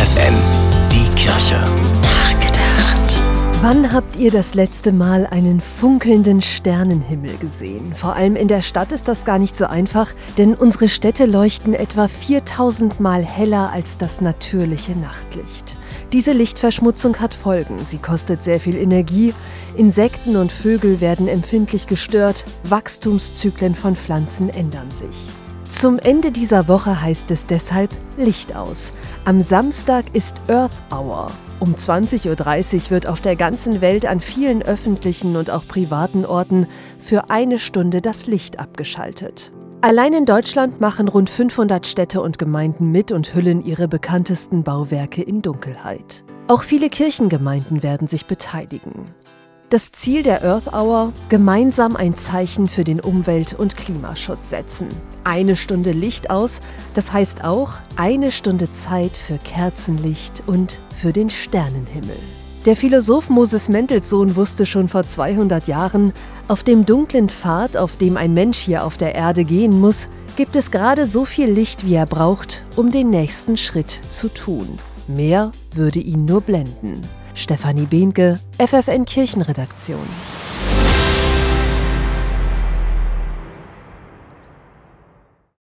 FFN, die Kirche. Nachgedacht. Wann habt ihr das letzte Mal einen funkelnden Sternenhimmel gesehen? Vor allem in der Stadt ist das gar nicht so einfach, denn unsere Städte leuchten etwa 4000 Mal heller als das natürliche Nachtlicht. Diese Lichtverschmutzung hat Folgen. Sie kostet sehr viel Energie. Insekten und Vögel werden empfindlich gestört. Wachstumszyklen von Pflanzen ändern sich. Zum Ende dieser Woche heißt es deshalb Licht aus. Am Samstag ist Earth Hour. Um 20.30 Uhr wird auf der ganzen Welt an vielen öffentlichen und auch privaten Orten für eine Stunde das Licht abgeschaltet. Allein in Deutschland machen rund 500 Städte und Gemeinden mit und hüllen ihre bekanntesten Bauwerke in Dunkelheit. Auch viele Kirchengemeinden werden sich beteiligen. Das Ziel der Earth Hour, gemeinsam ein Zeichen für den Umwelt- und Klimaschutz setzen. Eine Stunde Licht aus, das heißt auch eine Stunde Zeit für Kerzenlicht und für den Sternenhimmel. Der Philosoph Moses Mendelssohn wusste schon vor 200 Jahren, auf dem dunklen Pfad, auf dem ein Mensch hier auf der Erde gehen muss, gibt es gerade so viel Licht, wie er braucht, um den nächsten Schritt zu tun. Mehr würde ihn nur blenden. Stefanie Behnke, FFN Kirchenredaktion.